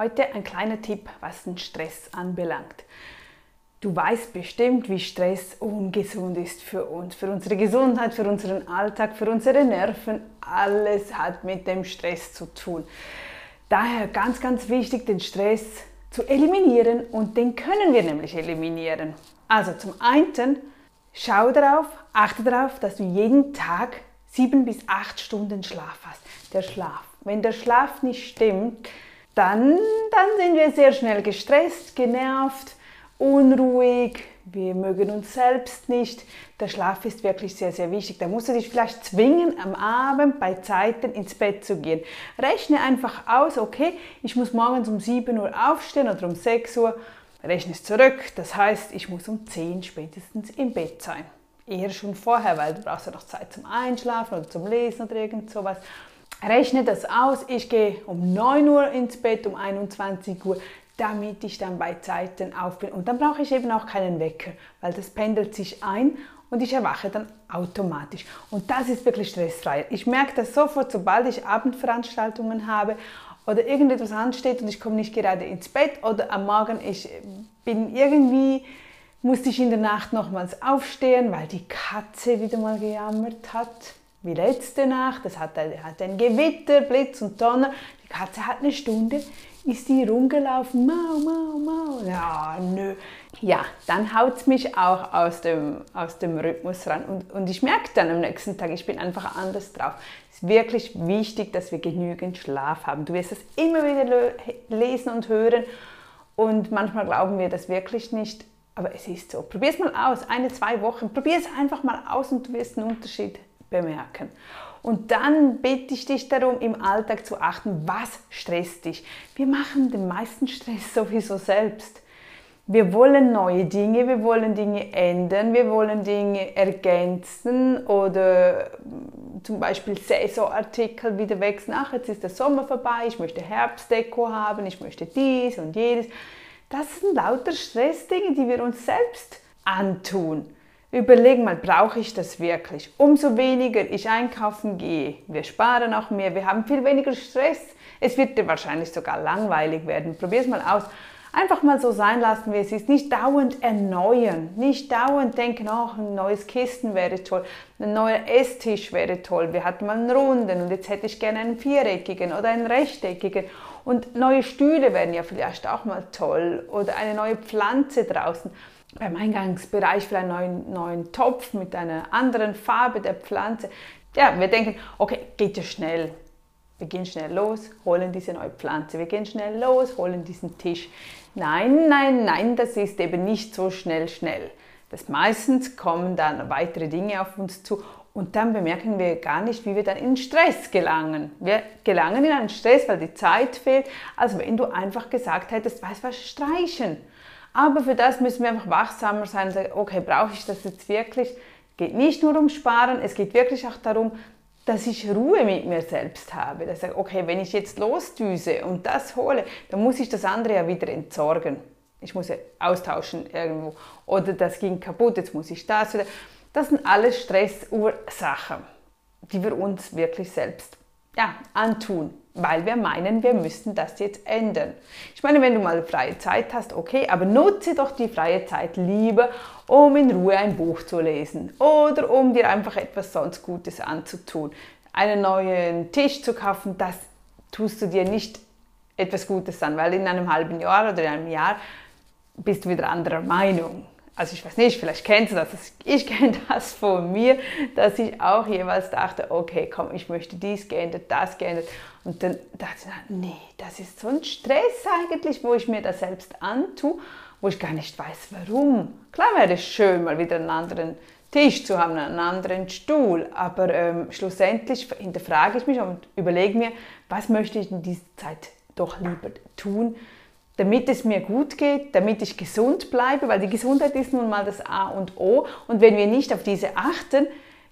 Heute ein kleiner Tipp, was den Stress anbelangt. Du weißt bestimmt, wie Stress ungesund ist für uns, für unsere Gesundheit, für unseren Alltag, für unsere Nerven. Alles hat mit dem Stress zu tun. Daher ganz, ganz wichtig, den Stress zu eliminieren und den können wir nämlich eliminieren. Also zum einen, schau darauf, achte darauf, dass du jeden Tag sieben bis acht Stunden Schlaf hast. Der Schlaf. Wenn der Schlaf nicht stimmt, dann, dann sind wir sehr schnell gestresst, genervt, unruhig, wir mögen uns selbst nicht. Der Schlaf ist wirklich sehr, sehr wichtig. Da musst du dich vielleicht zwingen, am Abend bei Zeiten ins Bett zu gehen. Rechne einfach aus, okay, ich muss morgens um 7 Uhr aufstehen oder um 6 Uhr. Rechne es zurück, das heißt, ich muss um 10 spätestens im Bett sein. Eher schon vorher, weil du brauchst ja noch Zeit zum Einschlafen oder zum Lesen oder irgend sowas. Rechne das aus, ich gehe um 9 Uhr ins Bett, um 21 Uhr damit ich dann bei Zeiten auf bin. Und dann brauche ich eben auch keinen Wecker, weil das pendelt sich ein und ich erwache dann automatisch. Und das ist wirklich stressfrei. Ich merke das sofort, sobald ich Abendveranstaltungen habe oder irgendetwas ansteht und ich komme nicht gerade ins Bett oder am Morgen ich bin irgendwie musste ich in der Nacht nochmals aufstehen, weil die Katze wieder mal gejammert hat. Wie letzte Nacht, es hat, hat ein Gewitter, Blitz und Donner. Die Katze hat eine Stunde ist die rumgelaufen, mau, mau, mau. Ja, nö. Ja, dann haut es mich auch aus dem, aus dem Rhythmus ran. Und, und ich merke dann am nächsten Tag, ich bin einfach anders drauf. Es ist wirklich wichtig, dass wir genügend Schlaf haben. Du wirst es immer wieder lesen und hören. Und manchmal glauben wir das wirklich nicht. Aber es ist so. Probier es mal aus, eine, zwei Wochen. Probier es einfach mal aus und du wirst einen Unterschied bemerken. Und dann bitte ich dich darum, im Alltag zu achten, was stresst dich. Wir machen den meisten Stress sowieso selbst. Wir wollen neue Dinge, wir wollen Dinge ändern, wir wollen Dinge ergänzen oder zum Beispiel Saisonartikel wieder wechseln. Ach, jetzt ist der Sommer vorbei, ich möchte Herbstdeko haben, ich möchte dies und jenes. Das sind lauter Stressdinge, die wir uns selbst antun. Überleg mal, brauche ich das wirklich? Umso weniger ich einkaufen gehe, wir sparen auch mehr, wir haben viel weniger Stress. Es wird dir wahrscheinlich sogar langweilig werden. Probier es mal aus. Einfach mal so sein lassen, wie es ist. Nicht dauernd erneuern. Nicht dauernd denken, oh, ein neues Kisten wäre toll. Ein neuer Esstisch wäre toll. Wir hatten mal einen runden und jetzt hätte ich gerne einen viereckigen oder einen rechteckigen. Und neue Stühle wären ja vielleicht auch mal toll. Oder eine neue Pflanze draußen beim Eingangsbereich für einen neuen, neuen Topf mit einer anderen Farbe der Pflanze. Ja, wir denken, okay, geht ja schnell. Wir gehen schnell los, holen diese neue Pflanze. Wir gehen schnell los, holen diesen Tisch. Nein, nein, nein, das ist eben nicht so schnell, schnell. Das meistens kommen dann weitere Dinge auf uns zu und dann bemerken wir gar nicht, wie wir dann in Stress gelangen. Wir gelangen in einen Stress, weil die Zeit fehlt, als wenn du einfach gesagt hättest, weißt du was, streichen. Aber für das müssen wir einfach wachsamer sein und sagen, okay, brauche ich das jetzt wirklich? Es geht nicht nur um Sparen, es geht wirklich auch darum, dass ich Ruhe mit mir selbst habe. Dass ich, okay, wenn ich jetzt losdüse und das hole, dann muss ich das andere ja wieder entsorgen. Ich muss ja austauschen irgendwo. Oder das ging kaputt, jetzt muss ich das wieder. Das sind alles Stressursachen, die wir uns wirklich selbst ja, antun weil wir meinen, wir müssten das jetzt ändern. Ich meine, wenn du mal freie Zeit hast, okay, aber nutze doch die freie Zeit lieber, um in Ruhe ein Buch zu lesen oder um dir einfach etwas sonst Gutes anzutun. Einen neuen Tisch zu kaufen, das tust du dir nicht etwas Gutes an, weil in einem halben Jahr oder in einem Jahr bist du wieder anderer Meinung also ich weiß nicht, vielleicht kennst du das, ich kenne das von mir, dass ich auch jeweils dachte, okay, komm, ich möchte dies geändert, das geändert. Und dann dachte ich, nee, das ist so ein Stress eigentlich, wo ich mir das selbst antue, wo ich gar nicht weiß, warum. Klar wäre es schön, mal wieder einen anderen Tisch zu haben, einen anderen Stuhl, aber ähm, schlussendlich hinterfrage ich mich und überlege mir, was möchte ich in dieser Zeit doch lieber tun, damit es mir gut geht, damit ich gesund bleibe, weil die Gesundheit ist nun mal das A und O. Und wenn wir nicht auf diese achten,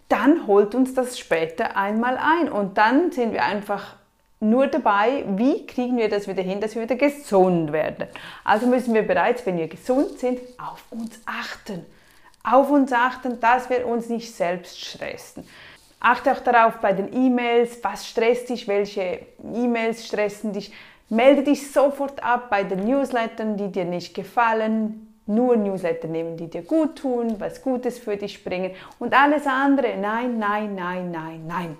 dann holt uns das später einmal ein. Und dann sind wir einfach nur dabei, wie kriegen wir das wieder hin, dass wir wieder gesund werden. Also müssen wir bereits, wenn wir gesund sind, auf uns achten. Auf uns achten, dass wir uns nicht selbst stressen. Achte auch darauf bei den E-Mails, was stresst dich, welche E-Mails stressen dich, Melde dich sofort ab bei den Newslettern, die dir nicht gefallen. Nur Newsletter nehmen, die dir gut tun, was Gutes für dich bringen. Und alles andere, nein, nein, nein, nein, nein.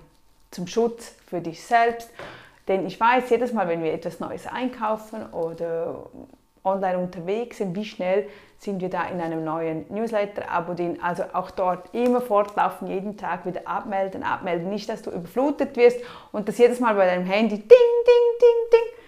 Zum Schutz für dich selbst. Denn ich weiß, jedes Mal, wenn wir etwas Neues einkaufen oder online unterwegs sind, wie schnell sind wir da in einem neuen Newsletter-Abo drin. Also auch dort immer fortlaufen, jeden Tag wieder abmelden, abmelden. Nicht, dass du überflutet wirst und das jedes Mal bei deinem Handy ding, ding, ding, ding.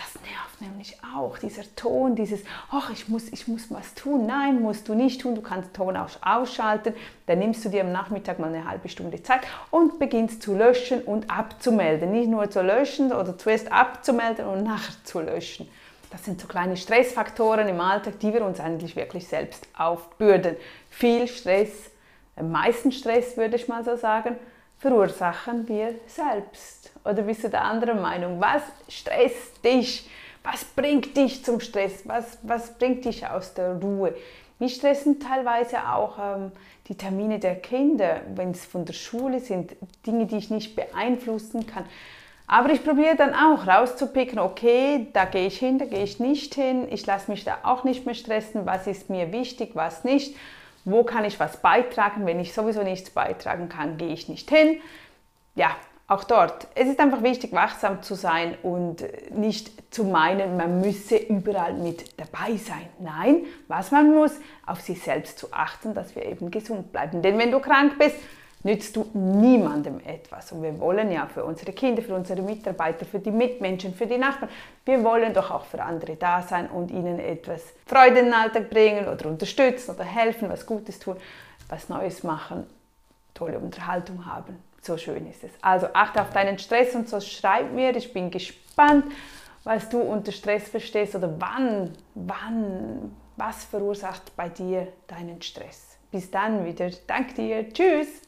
Das nervt nämlich auch, dieser Ton, dieses, ach, ich muss, ich muss was tun. Nein, musst du nicht tun, du kannst Ton auch ausschalten. Dann nimmst du dir am Nachmittag mal eine halbe Stunde Zeit und beginnst zu löschen und abzumelden. Nicht nur zu löschen oder zuerst abzumelden und nachher zu löschen. Das sind so kleine Stressfaktoren im Alltag, die wir uns eigentlich wirklich selbst aufbürden. Viel Stress, am meisten Stress würde ich mal so sagen, verursachen wir selbst. Oder bist du der anderen Meinung? Was stresst dich? Was bringt dich zum Stress? Was, was bringt dich aus der Ruhe? Mich stressen teilweise auch ähm, die Termine der Kinder, wenn es von der Schule sind, Dinge, die ich nicht beeinflussen kann. Aber ich probiere dann auch rauszupicken, okay, da gehe ich hin, da gehe ich nicht hin, ich lasse mich da auch nicht mehr stressen, was ist mir wichtig, was nicht, wo kann ich was beitragen, wenn ich sowieso nichts beitragen kann, gehe ich nicht hin. Ja, auch dort. Es ist einfach wichtig, wachsam zu sein und nicht zu meinen, man müsse überall mit dabei sein. Nein, was man muss, auf sich selbst zu achten, dass wir eben gesund bleiben. Denn wenn du krank bist, nützt du niemandem etwas. Und wir wollen ja für unsere Kinder, für unsere Mitarbeiter, für die Mitmenschen, für die Nachbarn, wir wollen doch auch für andere da sein und ihnen etwas Freude in den Alltag bringen oder unterstützen oder helfen, was Gutes tun, was Neues machen, tolle Unterhaltung haben. So schön ist es. Also achte auf deinen Stress und so schreib mir, ich bin gespannt, was du unter Stress verstehst oder wann, wann, was verursacht bei dir deinen Stress. Bis dann wieder. Dank dir. Tschüss.